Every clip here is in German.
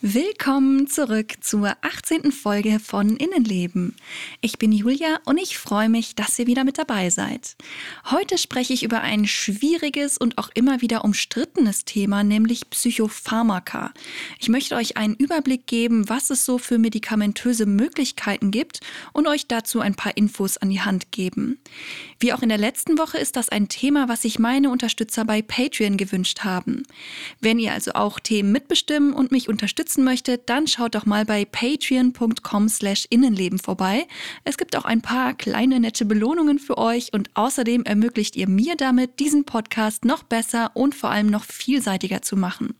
Willkommen zurück zur 18. Folge von Innenleben. Ich bin Julia und ich freue mich, dass ihr wieder mit dabei seid. Heute spreche ich über ein schwieriges und auch immer wieder umstrittenes Thema, nämlich Psychopharmaka. Ich möchte euch einen Überblick geben, was es so für medikamentöse Möglichkeiten gibt und euch dazu ein paar Infos an die Hand geben. Wie auch in der letzten Woche ist das ein Thema, was sich meine Unterstützer bei Patreon gewünscht haben. Wenn ihr also auch Themen mitbestimmen und mich unterstützen unterstützen möchtet, dann schaut doch mal bei patreon.com slash Innenleben vorbei. Es gibt auch ein paar kleine nette Belohnungen für euch und außerdem ermöglicht ihr mir damit, diesen Podcast noch besser und vor allem noch vielseitiger zu machen.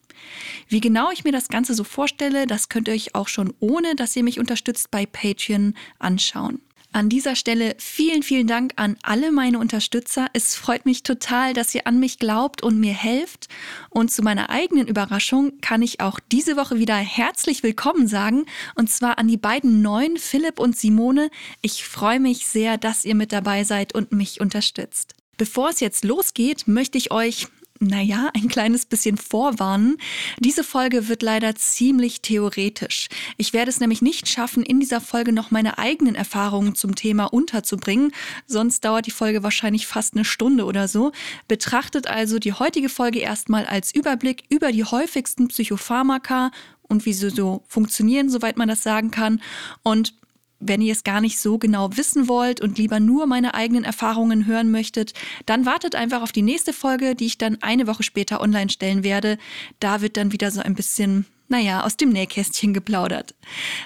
Wie genau ich mir das Ganze so vorstelle, das könnt ihr euch auch schon ohne, dass ihr mich unterstützt, bei Patreon anschauen. An dieser Stelle vielen, vielen Dank an alle meine Unterstützer. Es freut mich total, dass ihr an mich glaubt und mir helft. Und zu meiner eigenen Überraschung kann ich auch diese Woche wieder herzlich willkommen sagen. Und zwar an die beiden neuen, Philipp und Simone. Ich freue mich sehr, dass ihr mit dabei seid und mich unterstützt. Bevor es jetzt losgeht, möchte ich euch naja, ein kleines bisschen vorwarnen. Diese Folge wird leider ziemlich theoretisch. Ich werde es nämlich nicht schaffen, in dieser Folge noch meine eigenen Erfahrungen zum Thema unterzubringen, sonst dauert die Folge wahrscheinlich fast eine Stunde oder so. Betrachtet also die heutige Folge erstmal als Überblick über die häufigsten Psychopharmaka und wie sie so funktionieren, soweit man das sagen kann. Und wenn ihr es gar nicht so genau wissen wollt und lieber nur meine eigenen Erfahrungen hören möchtet, dann wartet einfach auf die nächste Folge, die ich dann eine Woche später online stellen werde. Da wird dann wieder so ein bisschen, naja, aus dem Nähkästchen geplaudert.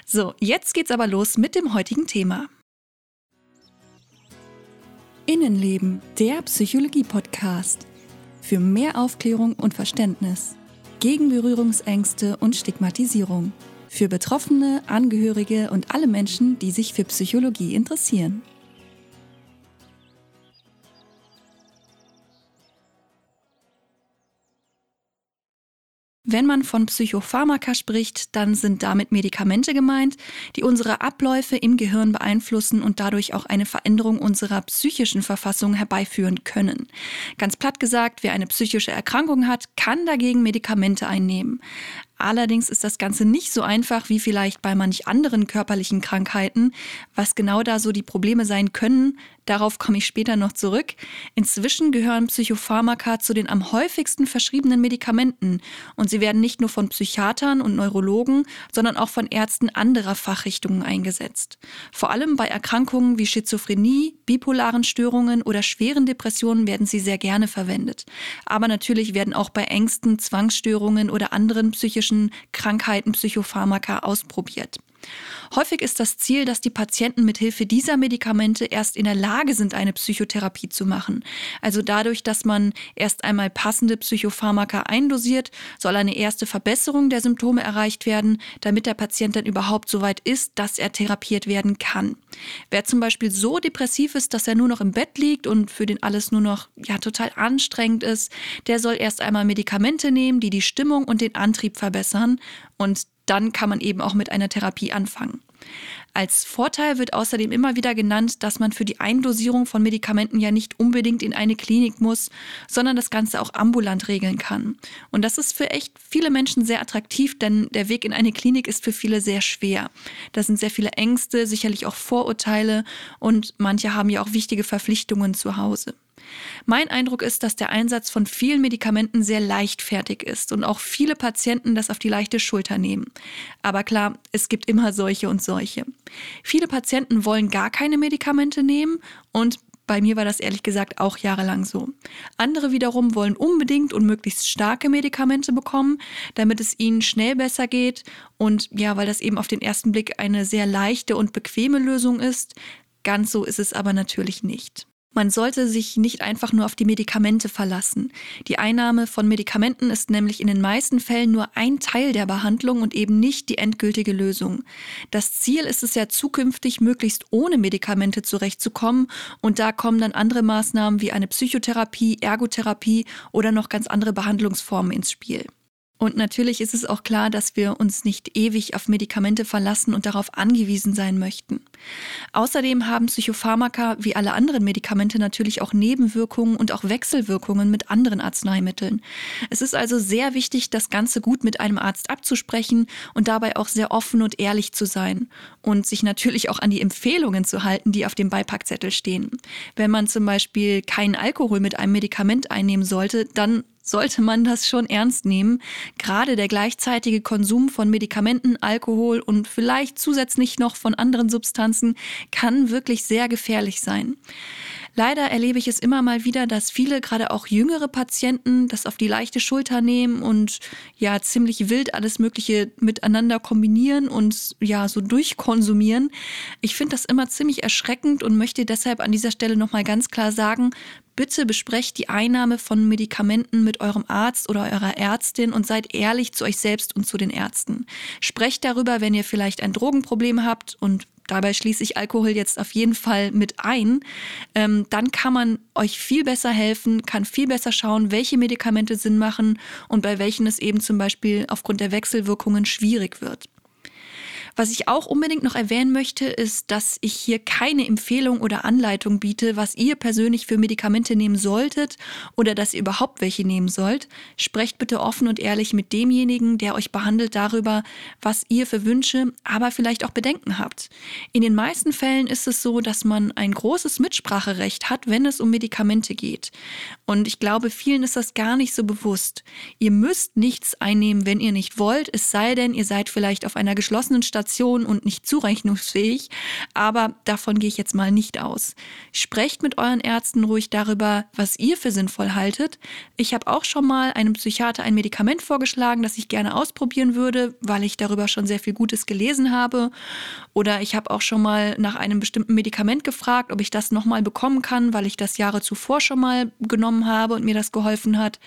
So, jetzt geht's aber los mit dem heutigen Thema. Innenleben, der Psychologie-Podcast. Für mehr Aufklärung und Verständnis. Gegen Berührungsängste und Stigmatisierung für Betroffene, Angehörige und alle Menschen, die sich für Psychologie interessieren. Wenn man von Psychopharmaka spricht, dann sind damit Medikamente gemeint, die unsere Abläufe im Gehirn beeinflussen und dadurch auch eine Veränderung unserer psychischen Verfassung herbeiführen können. Ganz platt gesagt, wer eine psychische Erkrankung hat, kann dagegen Medikamente einnehmen. Allerdings ist das Ganze nicht so einfach wie vielleicht bei manch anderen körperlichen Krankheiten. Was genau da so die Probleme sein können, darauf komme ich später noch zurück. Inzwischen gehören Psychopharmaka zu den am häufigsten verschriebenen Medikamenten und sie werden nicht nur von Psychiatern und Neurologen, sondern auch von Ärzten anderer Fachrichtungen eingesetzt. Vor allem bei Erkrankungen wie Schizophrenie, bipolaren Störungen oder schweren Depressionen werden sie sehr gerne verwendet. Aber natürlich werden auch bei Ängsten, Zwangsstörungen oder anderen psychischen psychischen Krankheiten Psychopharmaka ausprobiert. Häufig ist das Ziel, dass die Patienten mithilfe dieser Medikamente erst in der Lage sind, eine Psychotherapie zu machen. Also dadurch, dass man erst einmal passende Psychopharmaka eindosiert, soll eine erste Verbesserung der Symptome erreicht werden, damit der Patient dann überhaupt so weit ist, dass er therapiert werden kann. Wer zum Beispiel so depressiv ist, dass er nur noch im Bett liegt und für den alles nur noch ja total anstrengend ist, der soll erst einmal Medikamente nehmen, die die Stimmung und den Antrieb verbessern und dann kann man eben auch mit einer Therapie anfangen. Als Vorteil wird außerdem immer wieder genannt, dass man für die Eindosierung von Medikamenten ja nicht unbedingt in eine Klinik muss, sondern das Ganze auch ambulant regeln kann. Und das ist für echt viele Menschen sehr attraktiv, denn der Weg in eine Klinik ist für viele sehr schwer. Da sind sehr viele Ängste, sicherlich auch Vorurteile und manche haben ja auch wichtige Verpflichtungen zu Hause. Mein Eindruck ist, dass der Einsatz von vielen Medikamenten sehr leichtfertig ist und auch viele Patienten das auf die leichte Schulter nehmen. Aber klar, es gibt immer solche und solche. Viele Patienten wollen gar keine Medikamente nehmen und bei mir war das ehrlich gesagt auch jahrelang so. Andere wiederum wollen unbedingt und möglichst starke Medikamente bekommen, damit es ihnen schnell besser geht und ja, weil das eben auf den ersten Blick eine sehr leichte und bequeme Lösung ist. Ganz so ist es aber natürlich nicht. Man sollte sich nicht einfach nur auf die Medikamente verlassen. Die Einnahme von Medikamenten ist nämlich in den meisten Fällen nur ein Teil der Behandlung und eben nicht die endgültige Lösung. Das Ziel ist es ja zukünftig, möglichst ohne Medikamente zurechtzukommen und da kommen dann andere Maßnahmen wie eine Psychotherapie, Ergotherapie oder noch ganz andere Behandlungsformen ins Spiel. Und natürlich ist es auch klar, dass wir uns nicht ewig auf Medikamente verlassen und darauf angewiesen sein möchten. Außerdem haben Psychopharmaka wie alle anderen Medikamente natürlich auch Nebenwirkungen und auch Wechselwirkungen mit anderen Arzneimitteln. Es ist also sehr wichtig, das Ganze gut mit einem Arzt abzusprechen und dabei auch sehr offen und ehrlich zu sein und sich natürlich auch an die Empfehlungen zu halten, die auf dem Beipackzettel stehen. Wenn man zum Beispiel keinen Alkohol mit einem Medikament einnehmen sollte, dann sollte man das schon ernst nehmen. Gerade der gleichzeitige Konsum von Medikamenten, Alkohol und vielleicht zusätzlich noch von anderen Substanzen kann wirklich sehr gefährlich sein. Leider erlebe ich es immer mal wieder, dass viele, gerade auch jüngere Patienten, das auf die leichte Schulter nehmen und ja ziemlich wild alles Mögliche miteinander kombinieren und ja so durchkonsumieren. Ich finde das immer ziemlich erschreckend und möchte deshalb an dieser Stelle nochmal ganz klar sagen, Bitte besprecht die Einnahme von Medikamenten mit eurem Arzt oder eurer Ärztin und seid ehrlich zu euch selbst und zu den Ärzten. Sprecht darüber, wenn ihr vielleicht ein Drogenproblem habt und dabei schließe ich Alkohol jetzt auf jeden Fall mit ein, ähm, dann kann man euch viel besser helfen, kann viel besser schauen, welche Medikamente Sinn machen und bei welchen es eben zum Beispiel aufgrund der Wechselwirkungen schwierig wird. Was ich auch unbedingt noch erwähnen möchte, ist, dass ich hier keine Empfehlung oder Anleitung biete, was ihr persönlich für Medikamente nehmen solltet oder dass ihr überhaupt welche nehmen sollt. Sprecht bitte offen und ehrlich mit demjenigen, der euch behandelt, darüber, was ihr für Wünsche, aber vielleicht auch Bedenken habt. In den meisten Fällen ist es so, dass man ein großes Mitspracherecht hat, wenn es um Medikamente geht. Und ich glaube, vielen ist das gar nicht so bewusst. Ihr müsst nichts einnehmen, wenn ihr nicht wollt, es sei denn, ihr seid vielleicht auf einer geschlossenen Station Station und nicht zurechnungsfähig, aber davon gehe ich jetzt mal nicht aus. Sprecht mit euren Ärzten ruhig darüber, was ihr für sinnvoll haltet. Ich habe auch schon mal einem Psychiater ein Medikament vorgeschlagen, das ich gerne ausprobieren würde, weil ich darüber schon sehr viel Gutes gelesen habe. Oder ich habe auch schon mal nach einem bestimmten Medikament gefragt, ob ich das nochmal bekommen kann, weil ich das Jahre zuvor schon mal genommen habe und mir das geholfen hat.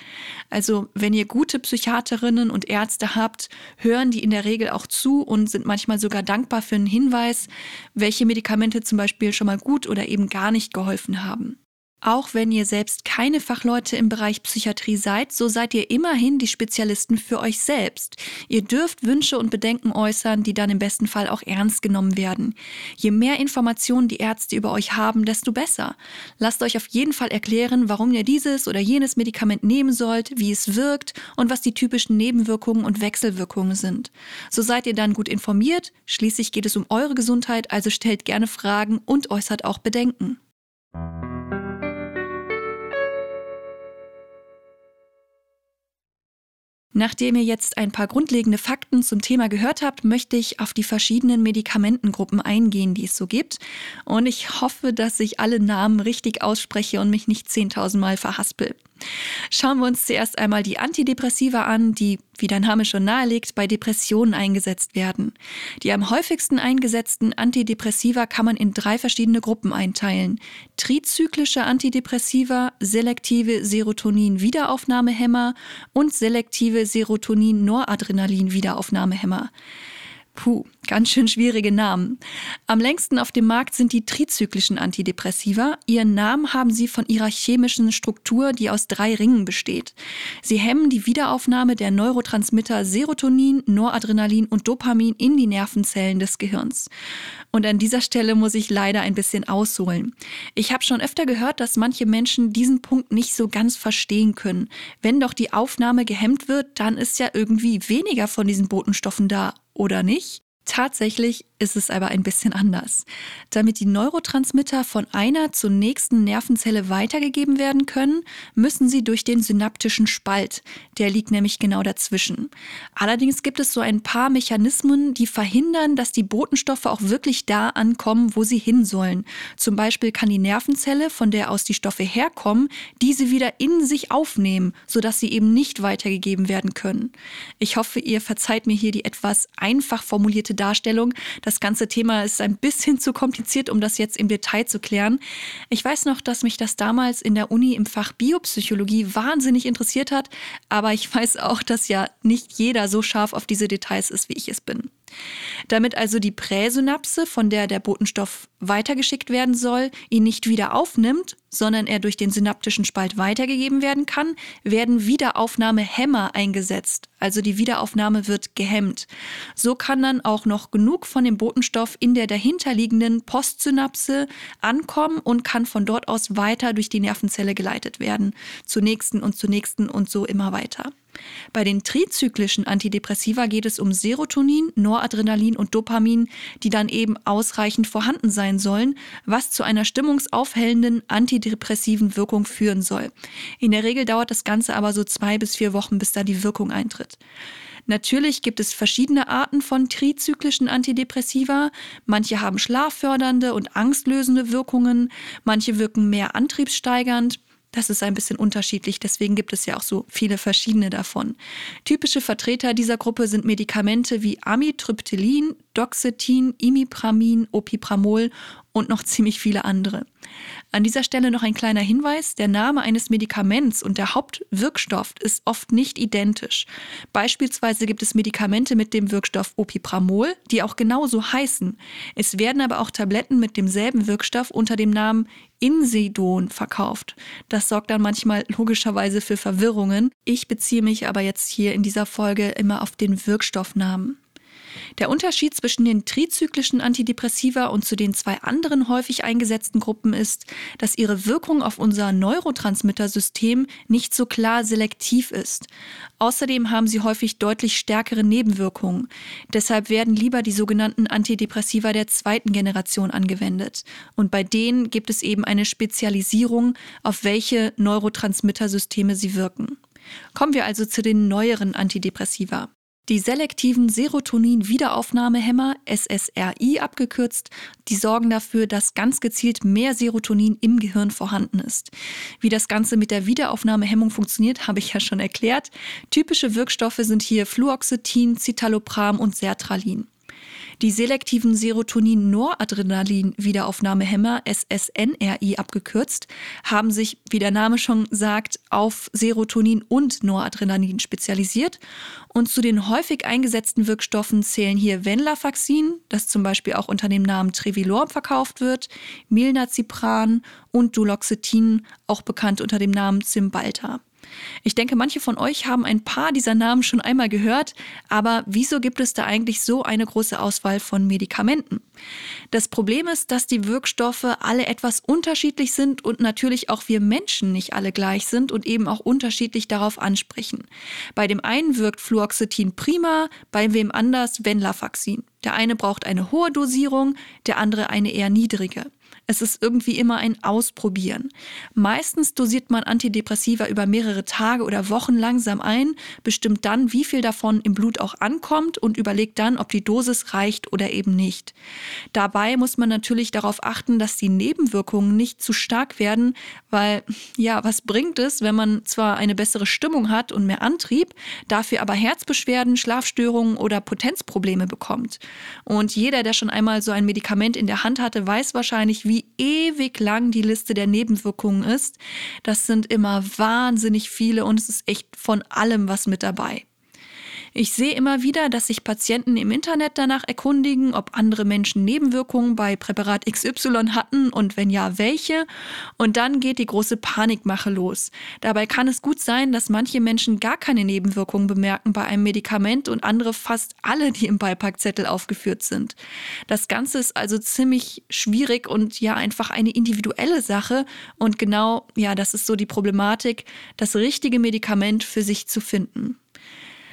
Also wenn ihr gute Psychiaterinnen und Ärzte habt, hören die in der Regel auch zu und sind manchmal manchmal sogar dankbar für einen Hinweis, welche Medikamente zum Beispiel schon mal gut oder eben gar nicht geholfen haben. Auch wenn ihr selbst keine Fachleute im Bereich Psychiatrie seid, so seid ihr immerhin die Spezialisten für euch selbst. Ihr dürft Wünsche und Bedenken äußern, die dann im besten Fall auch ernst genommen werden. Je mehr Informationen die Ärzte über euch haben, desto besser. Lasst euch auf jeden Fall erklären, warum ihr dieses oder jenes Medikament nehmen sollt, wie es wirkt und was die typischen Nebenwirkungen und Wechselwirkungen sind. So seid ihr dann gut informiert. Schließlich geht es um eure Gesundheit, also stellt gerne Fragen und äußert auch Bedenken. Nachdem ihr jetzt ein paar grundlegende Fakten zum Thema gehört habt, möchte ich auf die verschiedenen Medikamentengruppen eingehen, die es so gibt. Und ich hoffe, dass ich alle Namen richtig ausspreche und mich nicht 10.000 Mal verhaspel. Schauen wir uns zuerst einmal die Antidepressiva an, die, wie der Name schon nahelegt, bei Depressionen eingesetzt werden. Die am häufigsten eingesetzten Antidepressiva kann man in drei verschiedene Gruppen einteilen. Trizyklische Antidepressiva, selektive Serotonin-Wiederaufnahmehämmer und selektive Serotonin-Noradrenalin-Wiederaufnahmehämmer. Puh, ganz schön schwierige Namen. Am längsten auf dem Markt sind die trizyklischen Antidepressiva. Ihren Namen haben sie von ihrer chemischen Struktur, die aus drei Ringen besteht. Sie hemmen die Wiederaufnahme der Neurotransmitter Serotonin, Noradrenalin und Dopamin in die Nervenzellen des Gehirns. Und an dieser Stelle muss ich leider ein bisschen ausholen. Ich habe schon öfter gehört, dass manche Menschen diesen Punkt nicht so ganz verstehen können. Wenn doch die Aufnahme gehemmt wird, dann ist ja irgendwie weniger von diesen Botenstoffen da oder nicht? Tatsächlich ist es aber ein bisschen anders. Damit die Neurotransmitter von einer zur nächsten Nervenzelle weitergegeben werden können, müssen sie durch den synaptischen Spalt. Der liegt nämlich genau dazwischen. Allerdings gibt es so ein paar Mechanismen, die verhindern, dass die Botenstoffe auch wirklich da ankommen, wo sie hin sollen. Zum Beispiel kann die Nervenzelle, von der aus die Stoffe herkommen, diese wieder in sich aufnehmen, sodass sie eben nicht weitergegeben werden können. Ich hoffe, ihr verzeiht mir hier die etwas einfach formulierte Darstellung. Das ganze Thema ist ein bisschen zu kompliziert, um das jetzt im Detail zu klären. Ich weiß noch, dass mich das damals in der Uni im Fach Biopsychologie wahnsinnig interessiert hat, aber ich weiß auch, dass ja nicht jeder so scharf auf diese Details ist, wie ich es bin. Damit also die Präsynapse, von der der Botenstoff weitergeschickt werden soll, ihn nicht wieder aufnimmt, sondern er durch den synaptischen Spalt weitergegeben werden kann, werden Wiederaufnahmehämmer eingesetzt. Also die Wiederaufnahme wird gehemmt. So kann dann auch noch genug von dem Botenstoff in der dahinterliegenden Postsynapse ankommen und kann von dort aus weiter durch die Nervenzelle geleitet werden. Zur nächsten und zur nächsten und so immer weiter. Bei den trizyklischen Antidepressiva geht es um Serotonin, Noradrenalin und Dopamin, die dann eben ausreichend vorhanden sein sollen, was zu einer stimmungsaufhellenden antidepressiven Wirkung führen soll. In der Regel dauert das Ganze aber so zwei bis vier Wochen, bis da die Wirkung eintritt. Natürlich gibt es verschiedene Arten von trizyklischen Antidepressiva. Manche haben schlaffördernde und angstlösende Wirkungen, manche wirken mehr antriebssteigernd, das ist ein bisschen unterschiedlich, deswegen gibt es ja auch so viele verschiedene davon. Typische Vertreter dieser Gruppe sind Medikamente wie Amitriptylin, Doxetin, Imipramin, Opipramol und noch ziemlich viele andere. An dieser Stelle noch ein kleiner Hinweis, der Name eines Medikaments und der Hauptwirkstoff ist oft nicht identisch. Beispielsweise gibt es Medikamente mit dem Wirkstoff Opipramol, die auch genauso heißen. Es werden aber auch Tabletten mit demselben Wirkstoff unter dem Namen Insedon verkauft. Das sorgt dann manchmal logischerweise für Verwirrungen. Ich beziehe mich aber jetzt hier in dieser Folge immer auf den Wirkstoffnamen. Der Unterschied zwischen den trizyklischen Antidepressiva und zu den zwei anderen häufig eingesetzten Gruppen ist, dass ihre Wirkung auf unser Neurotransmittersystem nicht so klar selektiv ist. Außerdem haben sie häufig deutlich stärkere Nebenwirkungen. Deshalb werden lieber die sogenannten Antidepressiva der zweiten Generation angewendet. Und bei denen gibt es eben eine Spezialisierung, auf welche Neurotransmittersysteme sie wirken. Kommen wir also zu den neueren Antidepressiva. Die selektiven Serotonin-Wiederaufnahmehämmer, SSRI abgekürzt, die sorgen dafür, dass ganz gezielt mehr Serotonin im Gehirn vorhanden ist. Wie das Ganze mit der Wiederaufnahmehemmung funktioniert, habe ich ja schon erklärt. Typische Wirkstoffe sind hier Fluoxetin, Citalopram und Sertralin. Die selektiven Serotonin-Noradrenalin-Wiederaufnahmehämmer, SSNRI abgekürzt, haben sich, wie der Name schon sagt, auf Serotonin und Noradrenalin spezialisiert. Und zu den häufig eingesetzten Wirkstoffen zählen hier Venlafaxin, das zum Beispiel auch unter dem Namen Trevilor verkauft wird, Milnazipran und Duloxetin, auch bekannt unter dem Namen Cymbalta. Ich denke, manche von euch haben ein paar dieser Namen schon einmal gehört, aber wieso gibt es da eigentlich so eine große Auswahl von Medikamenten? Das Problem ist, dass die Wirkstoffe alle etwas unterschiedlich sind und natürlich auch wir Menschen nicht alle gleich sind und eben auch unterschiedlich darauf ansprechen. Bei dem einen wirkt Fluoxetin prima, bei wem anders Venlafaxin. Der eine braucht eine hohe Dosierung, der andere eine eher niedrige. Es ist irgendwie immer ein Ausprobieren. Meistens dosiert man Antidepressiva über mehrere Tage oder Wochen langsam ein, bestimmt dann, wie viel davon im Blut auch ankommt und überlegt dann, ob die Dosis reicht oder eben nicht. Dabei muss man natürlich darauf achten, dass die Nebenwirkungen nicht zu stark werden, weil ja, was bringt es, wenn man zwar eine bessere Stimmung hat und mehr Antrieb, dafür aber Herzbeschwerden, Schlafstörungen oder Potenzprobleme bekommt. Und jeder, der schon einmal so ein Medikament in der Hand hatte, weiß wahrscheinlich, wie wie ewig lang die Liste der Nebenwirkungen ist. Das sind immer wahnsinnig viele und es ist echt von allem was mit dabei. Ich sehe immer wieder, dass sich Patienten im Internet danach erkundigen, ob andere Menschen Nebenwirkungen bei Präparat XY hatten und wenn ja, welche. Und dann geht die große Panikmache los. Dabei kann es gut sein, dass manche Menschen gar keine Nebenwirkungen bemerken bei einem Medikament und andere fast alle, die im Beipackzettel aufgeführt sind. Das Ganze ist also ziemlich schwierig und ja einfach eine individuelle Sache. Und genau, ja, das ist so die Problematik, das richtige Medikament für sich zu finden.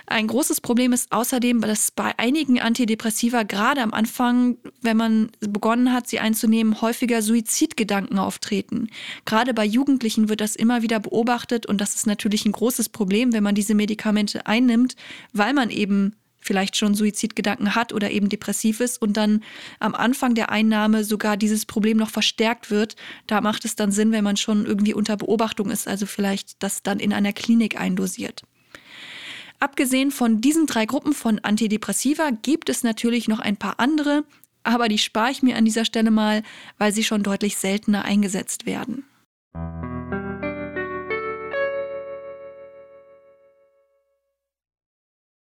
Ein großes Problem ist außerdem, dass bei einigen Antidepressiva gerade am Anfang, wenn man begonnen hat, sie einzunehmen, häufiger Suizidgedanken auftreten. Gerade bei Jugendlichen wird das immer wieder beobachtet und das ist natürlich ein großes Problem, wenn man diese Medikamente einnimmt, weil man eben vielleicht schon Suizidgedanken hat oder eben depressiv ist und dann am Anfang der Einnahme sogar dieses Problem noch verstärkt wird. Da macht es dann Sinn, wenn man schon irgendwie unter Beobachtung ist, also vielleicht das dann in einer Klinik eindosiert. Abgesehen von diesen drei Gruppen von Antidepressiva gibt es natürlich noch ein paar andere, aber die spare ich mir an dieser Stelle mal, weil sie schon deutlich seltener eingesetzt werden.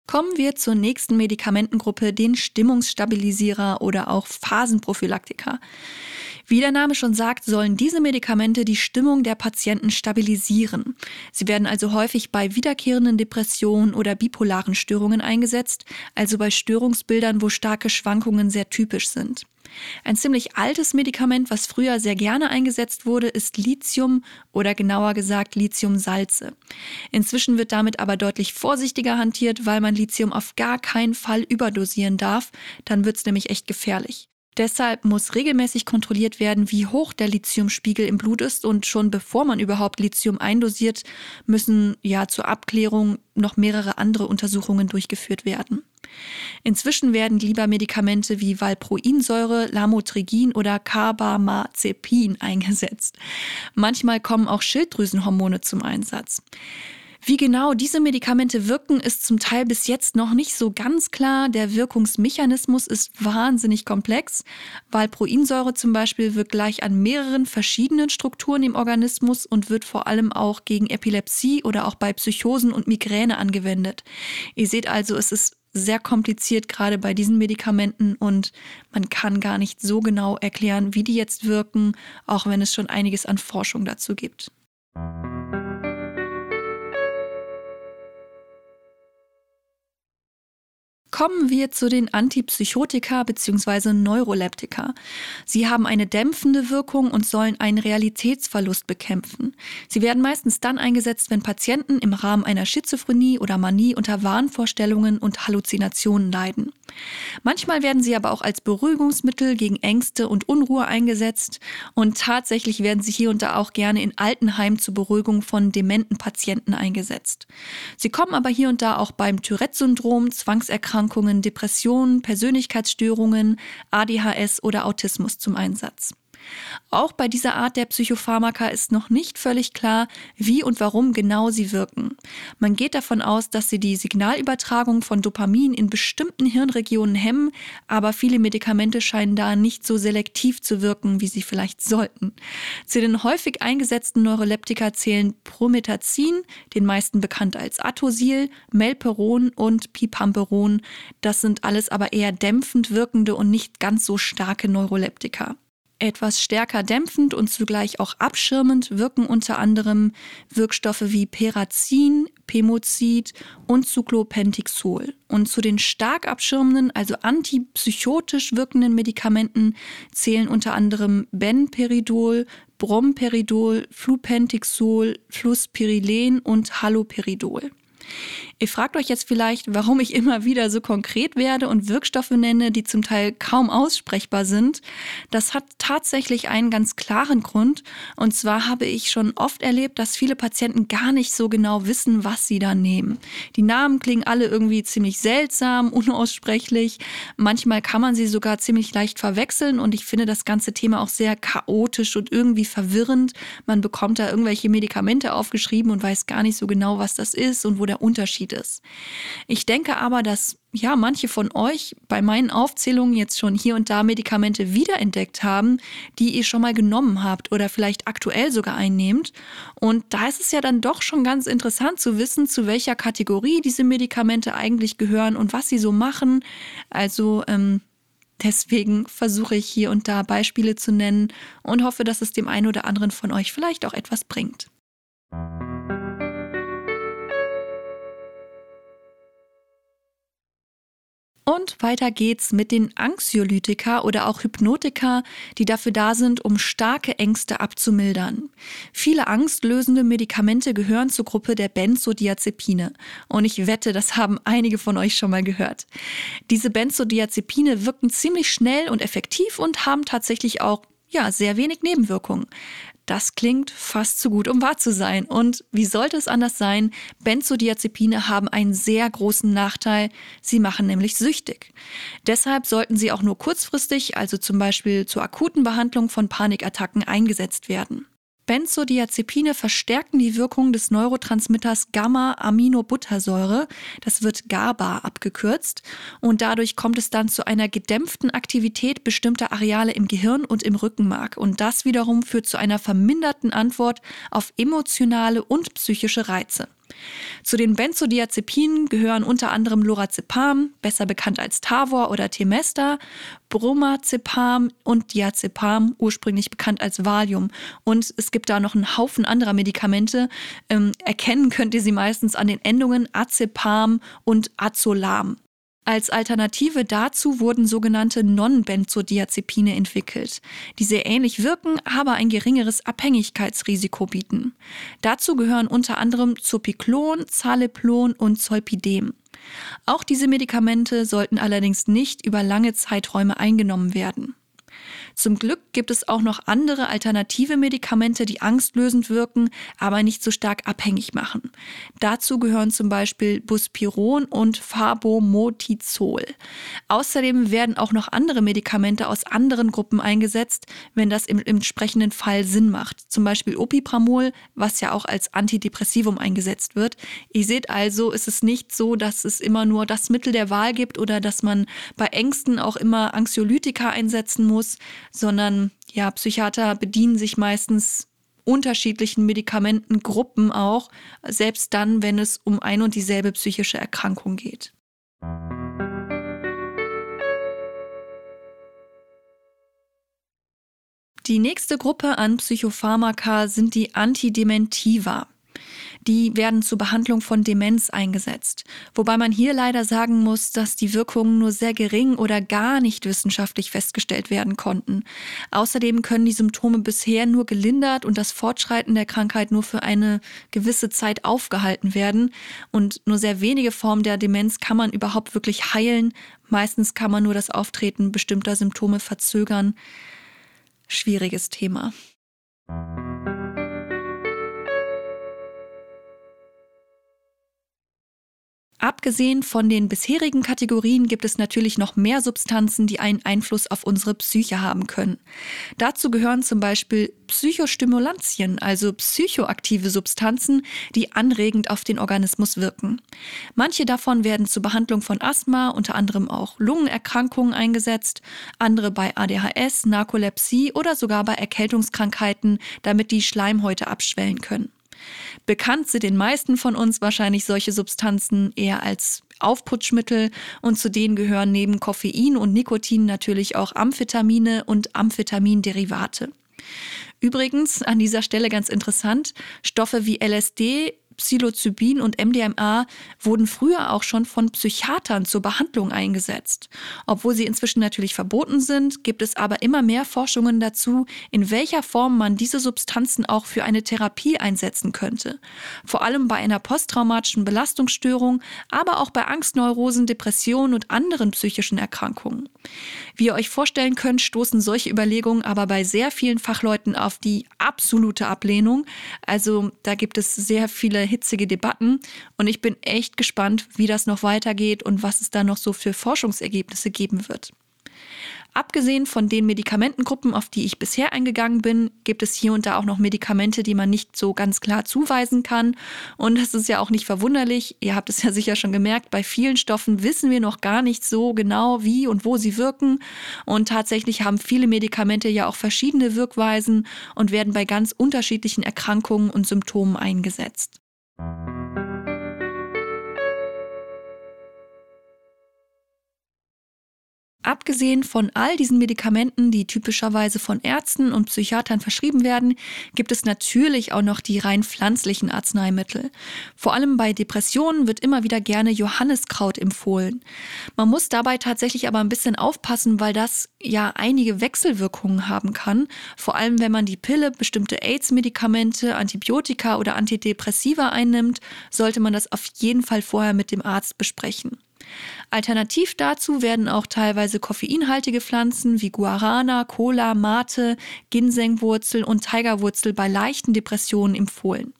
Kommen wir zur nächsten Medikamentengruppe, den Stimmungsstabilisierer oder auch Phasenprophylaktika. Wie der Name schon sagt, sollen diese Medikamente die Stimmung der Patienten stabilisieren. Sie werden also häufig bei wiederkehrenden Depressionen oder bipolaren Störungen eingesetzt, also bei Störungsbildern, wo starke Schwankungen sehr typisch sind. Ein ziemlich altes Medikament, was früher sehr gerne eingesetzt wurde, ist Lithium oder genauer gesagt Lithiumsalze. Inzwischen wird damit aber deutlich vorsichtiger hantiert, weil man Lithium auf gar keinen Fall überdosieren darf, dann wird es nämlich echt gefährlich. Deshalb muss regelmäßig kontrolliert werden, wie hoch der Lithiumspiegel im Blut ist und schon bevor man überhaupt Lithium eindosiert, müssen ja zur Abklärung noch mehrere andere Untersuchungen durchgeführt werden. Inzwischen werden lieber Medikamente wie Valproinsäure, Lamotrigin oder Carbamazepin eingesetzt. Manchmal kommen auch Schilddrüsenhormone zum Einsatz. Wie genau diese Medikamente wirken, ist zum Teil bis jetzt noch nicht so ganz klar. Der Wirkungsmechanismus ist wahnsinnig komplex. Valproinsäure zum Beispiel wirkt gleich an mehreren verschiedenen Strukturen im Organismus und wird vor allem auch gegen Epilepsie oder auch bei Psychosen und Migräne angewendet. Ihr seht also, es ist sehr kompliziert, gerade bei diesen Medikamenten und man kann gar nicht so genau erklären, wie die jetzt wirken, auch wenn es schon einiges an Forschung dazu gibt. Kommen wir zu den Antipsychotika bzw. Neuroleptika. Sie haben eine dämpfende Wirkung und sollen einen Realitätsverlust bekämpfen. Sie werden meistens dann eingesetzt, wenn Patienten im Rahmen einer Schizophrenie oder Manie unter Wahnvorstellungen und Halluzinationen leiden. Manchmal werden sie aber auch als Beruhigungsmittel gegen Ängste und Unruhe eingesetzt und tatsächlich werden sie hier und da auch gerne in Altenheimen zur Beruhigung von dementen Patienten eingesetzt. Sie kommen aber hier und da auch beim Tourette-Syndrom, Zwangserkrankungen, Depressionen, Persönlichkeitsstörungen, ADHS oder Autismus zum Einsatz. Auch bei dieser Art der Psychopharmaka ist noch nicht völlig klar, wie und warum genau sie wirken. Man geht davon aus, dass sie die Signalübertragung von Dopamin in bestimmten Hirnregionen hemmen, aber viele Medikamente scheinen da nicht so selektiv zu wirken, wie sie vielleicht sollten. Zu den häufig eingesetzten Neuroleptika zählen Prometazin, den meisten bekannt als Atosil, Melperon und Pipamperon. Das sind alles aber eher dämpfend wirkende und nicht ganz so starke Neuroleptika. Etwas stärker dämpfend und zugleich auch abschirmend wirken unter anderem Wirkstoffe wie Perazin, Pemozid und Cyclopentixol. Und zu den stark abschirmenden, also antipsychotisch wirkenden Medikamenten zählen unter anderem Benperidol, Bromperidol, Flupentixol, Fluspirilen und Haloperidol. Ihr fragt euch jetzt vielleicht, warum ich immer wieder so konkret werde und Wirkstoffe nenne, die zum Teil kaum aussprechbar sind. Das hat tatsächlich einen ganz klaren Grund. Und zwar habe ich schon oft erlebt, dass viele Patienten gar nicht so genau wissen, was sie da nehmen. Die Namen klingen alle irgendwie ziemlich seltsam, unaussprechlich. Manchmal kann man sie sogar ziemlich leicht verwechseln und ich finde das ganze Thema auch sehr chaotisch und irgendwie verwirrend. Man bekommt da irgendwelche Medikamente aufgeschrieben und weiß gar nicht so genau, was das ist und wo der der Unterschied ist. Ich denke aber, dass ja, manche von euch bei meinen Aufzählungen jetzt schon hier und da Medikamente wiederentdeckt haben, die ihr schon mal genommen habt oder vielleicht aktuell sogar einnehmt. Und da ist es ja dann doch schon ganz interessant zu wissen, zu welcher Kategorie diese Medikamente eigentlich gehören und was sie so machen. Also ähm, deswegen versuche ich hier und da Beispiele zu nennen und hoffe, dass es dem einen oder anderen von euch vielleicht auch etwas bringt. Und weiter geht's mit den Anxiolytika oder auch Hypnotika, die dafür da sind, um starke Ängste abzumildern. Viele angstlösende Medikamente gehören zur Gruppe der Benzodiazepine. Und ich wette, das haben einige von euch schon mal gehört. Diese Benzodiazepine wirken ziemlich schnell und effektiv und haben tatsächlich auch ja, sehr wenig Nebenwirkungen. Das klingt fast zu gut, um wahr zu sein. Und wie sollte es anders sein? Benzodiazepine haben einen sehr großen Nachteil. Sie machen nämlich süchtig. Deshalb sollten sie auch nur kurzfristig, also zum Beispiel zur akuten Behandlung von Panikattacken, eingesetzt werden. Benzodiazepine verstärken die Wirkung des Neurotransmitters Gamma-Aminobuttersäure, das wird GABA abgekürzt, und dadurch kommt es dann zu einer gedämpften Aktivität bestimmter Areale im Gehirn und im Rückenmark. Und das wiederum führt zu einer verminderten Antwort auf emotionale und psychische Reize. Zu den Benzodiazepinen gehören unter anderem Lorazepam, besser bekannt als Tavor oder Temesta, Bromazepam und Diazepam, ursprünglich bekannt als Valium. Und es gibt da noch einen Haufen anderer Medikamente. Ähm, erkennen könnt ihr sie meistens an den Endungen Azepam und Azolam. Als Alternative dazu wurden sogenannte Non-Benzodiazepine entwickelt, die sehr ähnlich wirken, aber ein geringeres Abhängigkeitsrisiko bieten. Dazu gehören unter anderem Zopiklon, Zaleplon und Zolpidem. Auch diese Medikamente sollten allerdings nicht über lange Zeiträume eingenommen werden. Zum Glück gibt es auch noch andere alternative Medikamente, die angstlösend wirken, aber nicht so stark abhängig machen. Dazu gehören zum Beispiel Buspiron und Farbomotizol. Außerdem werden auch noch andere Medikamente aus anderen Gruppen eingesetzt, wenn das im, im entsprechenden Fall Sinn macht. Zum Beispiel Opipramol, was ja auch als Antidepressivum eingesetzt wird. Ihr seht also, es ist nicht so, dass es immer nur das Mittel der Wahl gibt oder dass man bei Ängsten auch immer Anxiolytika einsetzen muss, sondern ja, Psychiater bedienen sich meistens unterschiedlichen Medikamentengruppen auch, selbst dann, wenn es um ein und dieselbe psychische Erkrankung geht. Die nächste Gruppe an Psychopharmaka sind die Antidementiva die werden zur Behandlung von Demenz eingesetzt. Wobei man hier leider sagen muss, dass die Wirkungen nur sehr gering oder gar nicht wissenschaftlich festgestellt werden konnten. Außerdem können die Symptome bisher nur gelindert und das Fortschreiten der Krankheit nur für eine gewisse Zeit aufgehalten werden. Und nur sehr wenige Formen der Demenz kann man überhaupt wirklich heilen. Meistens kann man nur das Auftreten bestimmter Symptome verzögern. Schwieriges Thema. Abgesehen von den bisherigen Kategorien gibt es natürlich noch mehr Substanzen, die einen Einfluss auf unsere Psyche haben können. Dazu gehören zum Beispiel Psychostimulantien, also psychoaktive Substanzen, die anregend auf den Organismus wirken. Manche davon werden zur Behandlung von Asthma, unter anderem auch Lungenerkrankungen eingesetzt, andere bei ADHS, Narkolepsie oder sogar bei Erkältungskrankheiten, damit die Schleimhäute abschwellen können. Bekannt sind den meisten von uns wahrscheinlich solche Substanzen eher als Aufputschmittel und zu denen gehören neben Koffein und Nikotin natürlich auch Amphetamine und Amphetaminderivate. Übrigens an dieser Stelle ganz interessant, Stoffe wie LSD Psilocybin und MDMA wurden früher auch schon von Psychiatern zur Behandlung eingesetzt. Obwohl sie inzwischen natürlich verboten sind, gibt es aber immer mehr Forschungen dazu, in welcher Form man diese Substanzen auch für eine Therapie einsetzen könnte. Vor allem bei einer posttraumatischen Belastungsstörung, aber auch bei Angstneurosen, Depressionen und anderen psychischen Erkrankungen. Wie ihr euch vorstellen könnt, stoßen solche Überlegungen aber bei sehr vielen Fachleuten auf die absolute Ablehnung. Also da gibt es sehr viele hitzige Debatten und ich bin echt gespannt, wie das noch weitergeht und was es da noch so für Forschungsergebnisse geben wird. Abgesehen von den Medikamentengruppen, auf die ich bisher eingegangen bin, gibt es hier und da auch noch Medikamente, die man nicht so ganz klar zuweisen kann. Und das ist ja auch nicht verwunderlich. Ihr habt es ja sicher schon gemerkt, bei vielen Stoffen wissen wir noch gar nicht so genau, wie und wo sie wirken. Und tatsächlich haben viele Medikamente ja auch verschiedene Wirkweisen und werden bei ganz unterschiedlichen Erkrankungen und Symptomen eingesetzt. Thank you. Abgesehen von all diesen Medikamenten, die typischerweise von Ärzten und Psychiatern verschrieben werden, gibt es natürlich auch noch die rein pflanzlichen Arzneimittel. Vor allem bei Depressionen wird immer wieder gerne Johanniskraut empfohlen. Man muss dabei tatsächlich aber ein bisschen aufpassen, weil das ja einige Wechselwirkungen haben kann. Vor allem, wenn man die Pille, bestimmte AIDS-Medikamente, Antibiotika oder Antidepressiva einnimmt, sollte man das auf jeden Fall vorher mit dem Arzt besprechen. Alternativ dazu werden auch teilweise koffeinhaltige Pflanzen wie Guarana, Cola, Mate, Ginsengwurzel und Tigerwurzel bei leichten Depressionen empfohlen.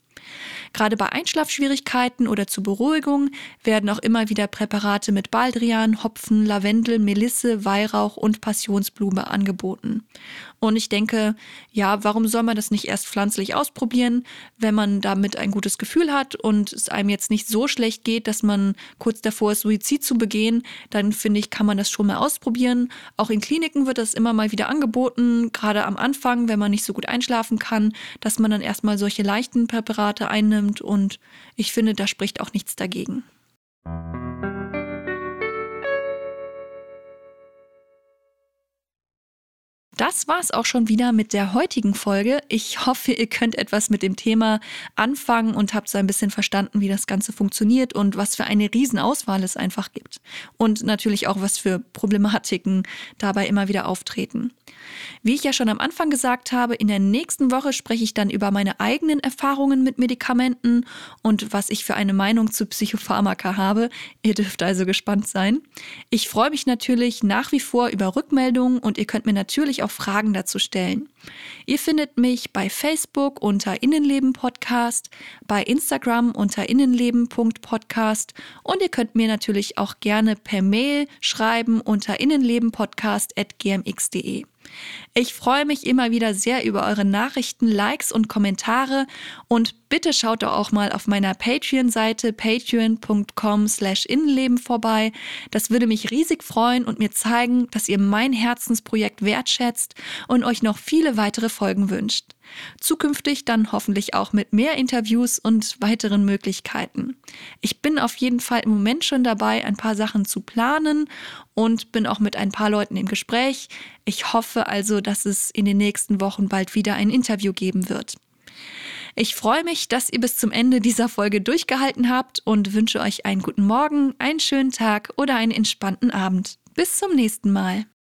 Gerade bei Einschlafschwierigkeiten oder zur Beruhigung werden auch immer wieder Präparate mit Baldrian, Hopfen, Lavendel, Melisse, Weihrauch und Passionsblume angeboten. Und ich denke, ja, warum soll man das nicht erst pflanzlich ausprobieren, wenn man damit ein gutes Gefühl hat und es einem jetzt nicht so schlecht geht, dass man kurz davor ist, Suizid zu begehen, dann finde ich, kann man das schon mal ausprobieren. Auch in Kliniken wird das immer mal wieder angeboten, gerade am Anfang, wenn man nicht so gut einschlafen kann, dass man dann erstmal solche leichten Präparate einnimmt und ich finde, da spricht auch nichts dagegen. Das war's auch schon wieder mit der heutigen Folge. Ich hoffe, ihr könnt etwas mit dem Thema anfangen und habt so ein bisschen verstanden, wie das Ganze funktioniert und was für eine Riesenauswahl es einfach gibt. Und natürlich auch, was für Problematiken dabei immer wieder auftreten. Wie ich ja schon am Anfang gesagt habe, in der nächsten Woche spreche ich dann über meine eigenen Erfahrungen mit Medikamenten und was ich für eine Meinung zu Psychopharmaka habe. Ihr dürft also gespannt sein. Ich freue mich natürlich nach wie vor über Rückmeldungen und ihr könnt mir natürlich auch Fragen dazu stellen. Ihr findet mich bei Facebook unter Innenleben Podcast, bei Instagram unter innenleben.podcast und ihr könnt mir natürlich auch gerne per Mail schreiben unter innenlebenpodcast.gmx.de. Ich freue mich immer wieder sehr über eure Nachrichten, Likes und Kommentare und bitte schaut doch auch mal auf meiner Patreon-Seite patreon.com slash Innenleben vorbei. Das würde mich riesig freuen und mir zeigen, dass ihr mein Herzensprojekt wertschätzt und euch noch viele weitere Folgen wünscht. Zukünftig dann hoffentlich auch mit mehr Interviews und weiteren Möglichkeiten. Ich bin auf jeden Fall im Moment schon dabei, ein paar Sachen zu planen und bin auch mit ein paar Leuten im Gespräch. Ich hoffe also, dass es in den nächsten Wochen bald wieder ein Interview geben wird. Ich freue mich, dass ihr bis zum Ende dieser Folge durchgehalten habt und wünsche euch einen guten Morgen, einen schönen Tag oder einen entspannten Abend. Bis zum nächsten Mal.